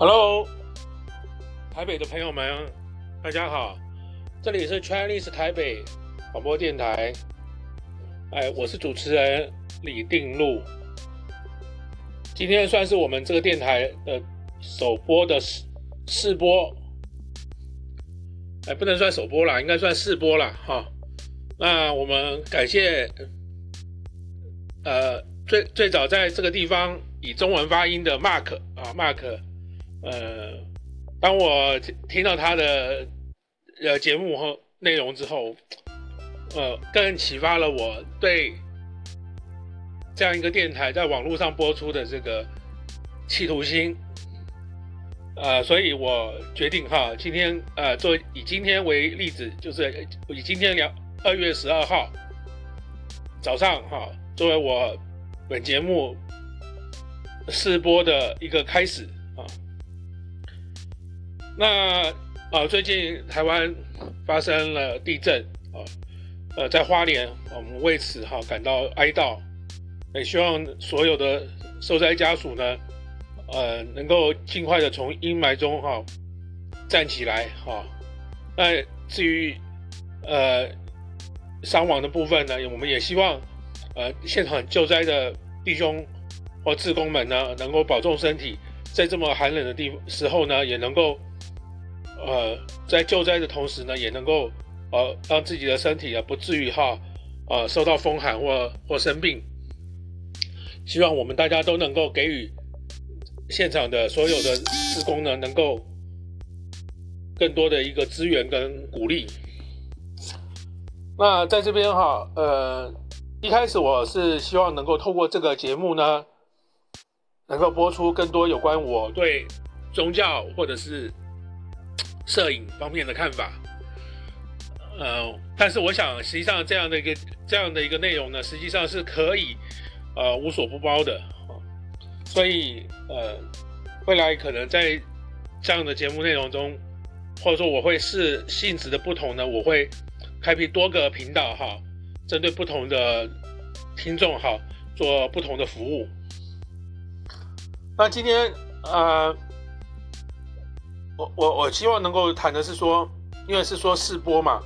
Hello，台北的朋友们，大家好，这里是 Chinese 台北广播电台，哎，我是主持人李定禄。今天算是我们这个电台的首播的试试播，哎，不能算首播啦，应该算试播啦。哈。那我们感谢，呃，最最早在这个地方以中文发音的 Mark 啊，Mark。呃，当我听到他的呃节目和内容之后，呃，更启发了我对这样一个电台在网络上播出的这个企图心。呃，所以我决定哈，今天呃，做以今天为例子，就是以今天两二月十二号早上哈，作为我本节目试播的一个开始。那呃，最近台湾发生了地震啊，呃，在花莲，我们为此哈感到哀悼，也希望所有的受灾家属呢，呃，能够尽快的从阴霾中哈站起来哈。那至于呃伤亡的部分呢，我们也希望呃现场救灾的弟兄或志工们呢，能够保重身体，在这么寒冷的地时候呢，也能够。呃，在救灾的同时呢，也能够呃让自己的身体啊不至于哈呃受到风寒或或生病。希望我们大家都能够给予现场的所有的职工呢，能够更多的一个资源跟鼓励。那在这边哈，呃，一开始我是希望能够透过这个节目呢，能够播出更多有关我对宗教或者是。摄影方面的看法，呃，但是我想，实际上这样的一个这样的一个内容呢，实际上是可以呃无所不包的，所以呃，未来可能在这样的节目内容中，或者说我会视性质的不同呢，我会开辟多个频道哈，针对不同的听众哈，做不同的服务。那今天呃。我我我希望能够谈的是说，因为是说试播嘛，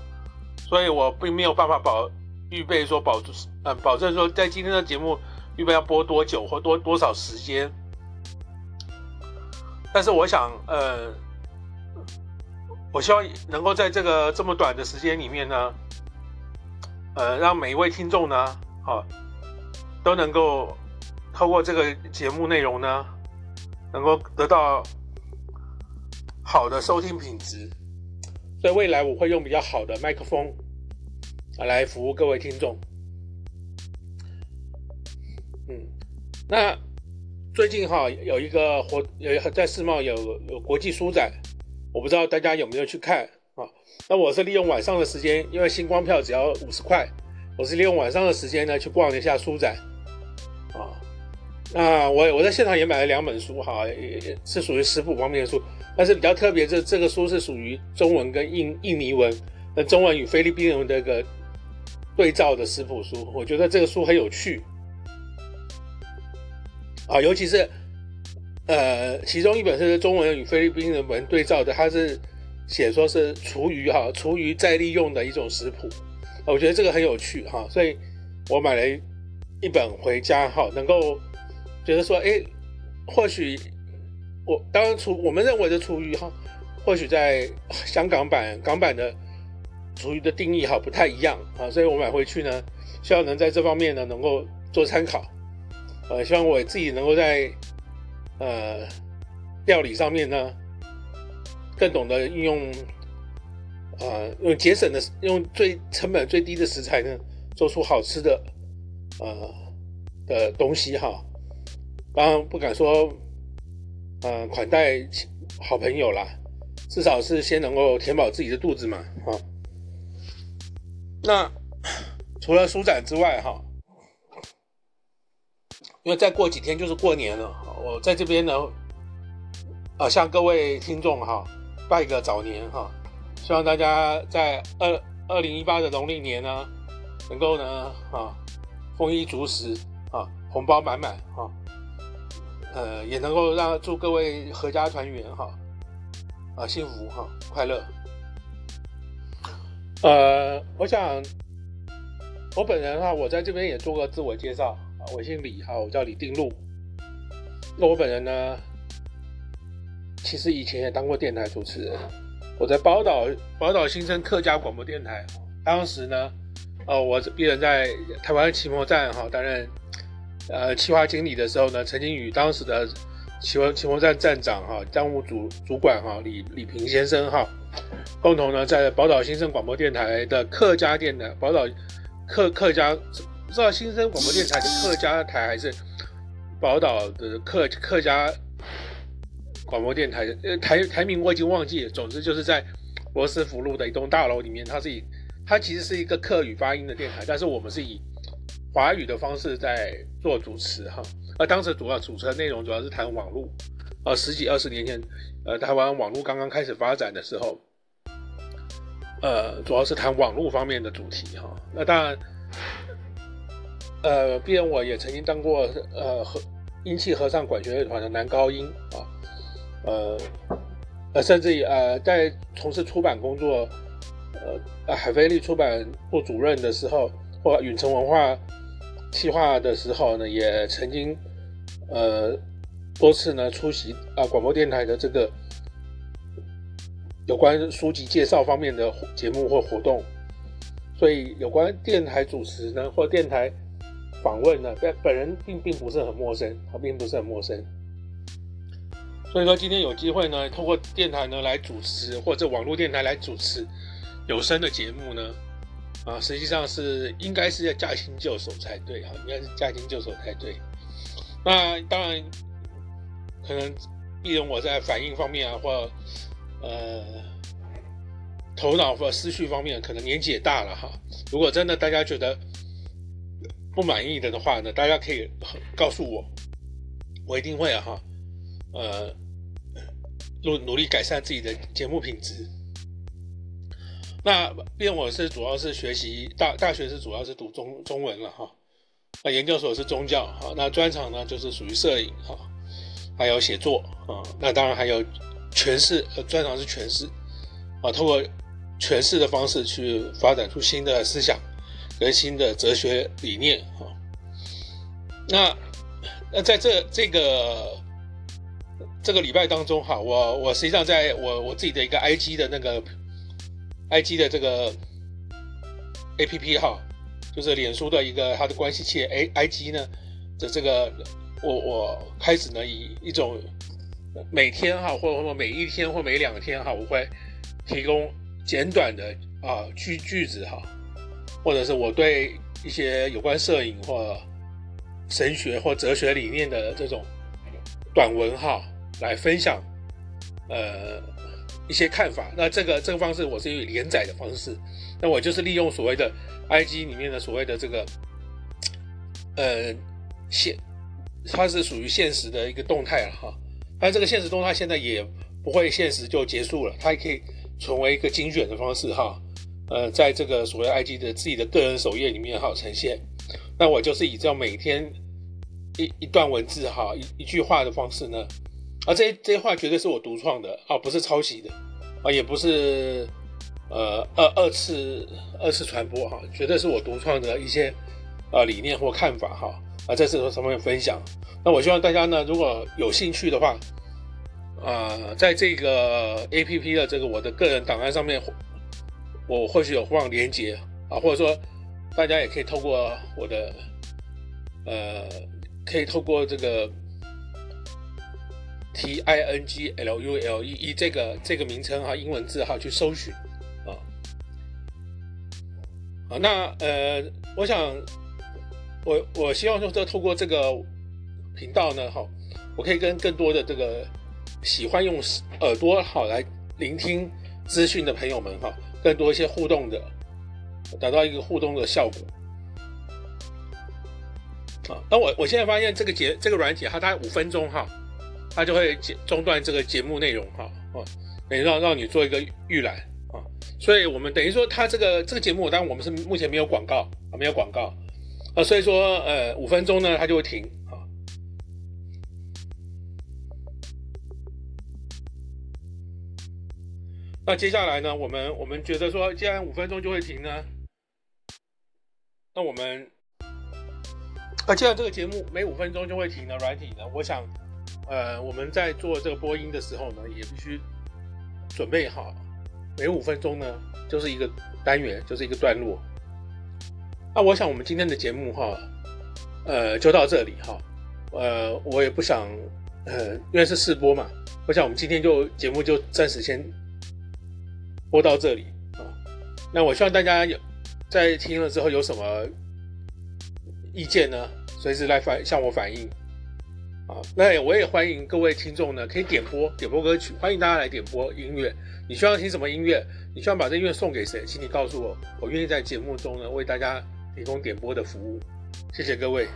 所以我并没有办法保预备说保呃保证说在今天的节目预备要播多久或多多少时间。但是我想呃，我希望能够在这个这么短的时间里面呢，呃，让每一位听众呢，啊，都能够透过这个节目内容呢，能够得到。好的收听品质，所以未来我会用比较好的麦克风啊来服务各位听众。嗯，那最近哈有一个活有在世贸有有国际书展，我不知道大家有没有去看啊？那我是利用晚上的时间，因为星光票只要五十块，我是利用晚上的时间呢去逛了一下书展啊。那我我在现场也买了两本书哈，也是属于食谱方面的书。但是比较特别，这这个书是属于中文跟印印尼文，那中文与菲律宾文的一个对照的食谱书，我觉得这个书很有趣啊，尤其是呃，其中一本是中文与菲律宾文对照的，它是写说是厨余哈，厨余再利用的一种食谱，我觉得这个很有趣哈，所以我买了一本回家哈，能够觉得说，哎，或许。我当然厨，我们认为的厨余哈，或许在香港版港版的厨余的定义哈不太一样啊，所以我买回去呢，希望能在这方面呢能够做参考，呃，希望我自己能够在呃料理上面呢更懂得运用、呃，用节省的用最成本最低的食材呢，做出好吃的呃的东西哈，当然不敢说。呃，款待好朋友啦，至少是先能够填饱自己的肚子嘛，哈。那除了书展之外，哈，因为再过几天就是过年了，我在这边呢，啊，向各位听众哈拜个早年哈，希望大家在二二零一八的农历年呢，能够呢，啊，丰衣足食啊，红包满满啊。呃，也能够让祝各位阖家团圆哈，啊，幸福哈，快乐。呃，我想我本人哈，我在这边也做个自我介绍啊，我姓李哈，我叫李定禄。那我本人呢，其实以前也当过电台主持人，我在宝岛宝岛新生客家广播电台，当时呢，呃，我一人在台湾奇摩站哈担任呃企划经理的时候呢，曾经与当时的奇摩奇摩站站长哈账务主主管哈李李平先生哈。共同呢，在宝岛新生广播电台的客家电台，宝岛客客家不知道新生广播电台的客家台还是宝岛的客客家广播电台，呃，台台名我已经忘记了。总之就是在罗斯福路的一栋大楼里面，它是以它其实是一个客语发音的电台，但是我们是以华语的方式在做主持哈。而当时主要主持的内容主要是谈网络，呃，十几二十年前，呃，台湾网络刚刚开始发展的时候。呃，主要是谈网络方面的主题哈。那当然，呃，毕竟我也曾经当过呃和英气合唱管弦乐团的男高音啊，呃呃，甚至于呃在从事出版工作，呃，海飞利出版部主任的时候，或远程文化企划的时候呢，也曾经呃多次呢出席啊广播电台的这个。有关书籍介绍方面的节目或活动，所以有关电台主持呢，或电台访问呢，本人并并不是很陌生，他并不是很陌生。所以说今天有机会呢，透过电台呢来主持，或者网络电台来主持有声的节目呢，啊，实际上是应该是要驾轻就熟才对哈，应该是驾轻就熟才对。那当然，可能毕竟我在反应方面啊，或呃，头脑或思绪方面可能年纪也大了哈。如果真的大家觉得不满意的的话呢，大家可以告诉我，我一定会哈，呃，努努力改善自己的节目品质。那毕竟我是主要是学习大大学是主要是读中中文了哈，那研究所是宗教哈，那专长呢就是属于摄影哈，还有写作啊，那当然还有。诠释呃，专长是诠释啊，通过诠释的方式去发展出新的思想跟新的哲学理念啊。那那在这这个这个礼拜当中哈，我我实际上在我我自己的一个 IG 的那个 IG 的这个 APP 哈，就是脸书的一个它的关系器 A IG 呢的这个我我开始呢以一种。每天哈，或者说每一天或每两天哈，我会提供简短的啊句句子哈，或者是我对一些有关摄影或神学或哲学理念的这种短文哈来分享，呃一些看法。那这个这个方式我是以连载的方式，那我就是利用所谓的 IG 里面的所谓的这个呃现，它是属于现实的一个动态了哈。但这个现实动态现在也不会现实就结束了，它也可以成为一个精选的方式哈，呃，在这个所谓 IG 的自己的个人首页里面哈呈现。那我就是以这样每天一一段文字哈一一句话的方式呢，啊，这这些话绝对是我独创的啊，不是抄袭的啊，也不是呃二二次二次传播哈，绝对是我独创的一些呃理念或看法哈啊，在这上面分享。那我希望大家呢，如果有兴趣的话，啊，在这个 APP 的这个我的个人档案上面，我或许有放连接啊，或者说大家也可以透过我的，呃，可以透过这个 T I N G L U L E E 这个这个名称哈，英文字哈去搜寻啊，好，那呃，我想我我希望说，这透过这个。频道呢，哈，我可以跟更多的这个喜欢用耳朵好来聆听资讯的朋友们，哈，更多一些互动的，达到一个互动的效果。啊，那我我现在发现这个节这个软体，它大概五分钟哈，他就会中断这个节目内容，哈，啊，等于让让你做一个预览，啊，所以我们等于说他这个这个节目，当然我们是目前没有广告，啊，没有广告，啊，所以说呃五分钟呢，他就会停，啊。那接下来呢，我们我们觉得说，既然五分钟就会停呢，那我们啊，既然这个节目每五分钟就会停呢，软体呢，我想。呃，我们在做这个播音的时候呢，也必须准备好，每五分钟呢就是一个单元，就是一个段落。那我想我们今天的节目哈，呃，就到这里哈，呃，我也不想，呃，因为是试播嘛，我想我们今天就节目就暂时先播到这里啊。那我希望大家有在听了之后有什么意见呢，随时来反向我反映那我也欢迎各位听众呢，可以点播点播歌曲，欢迎大家来点播音乐。你需要听什么音乐？你需要把这音乐送给谁？请你告诉我，我愿意在节目中呢为大家。提供点播的服务，谢谢各位。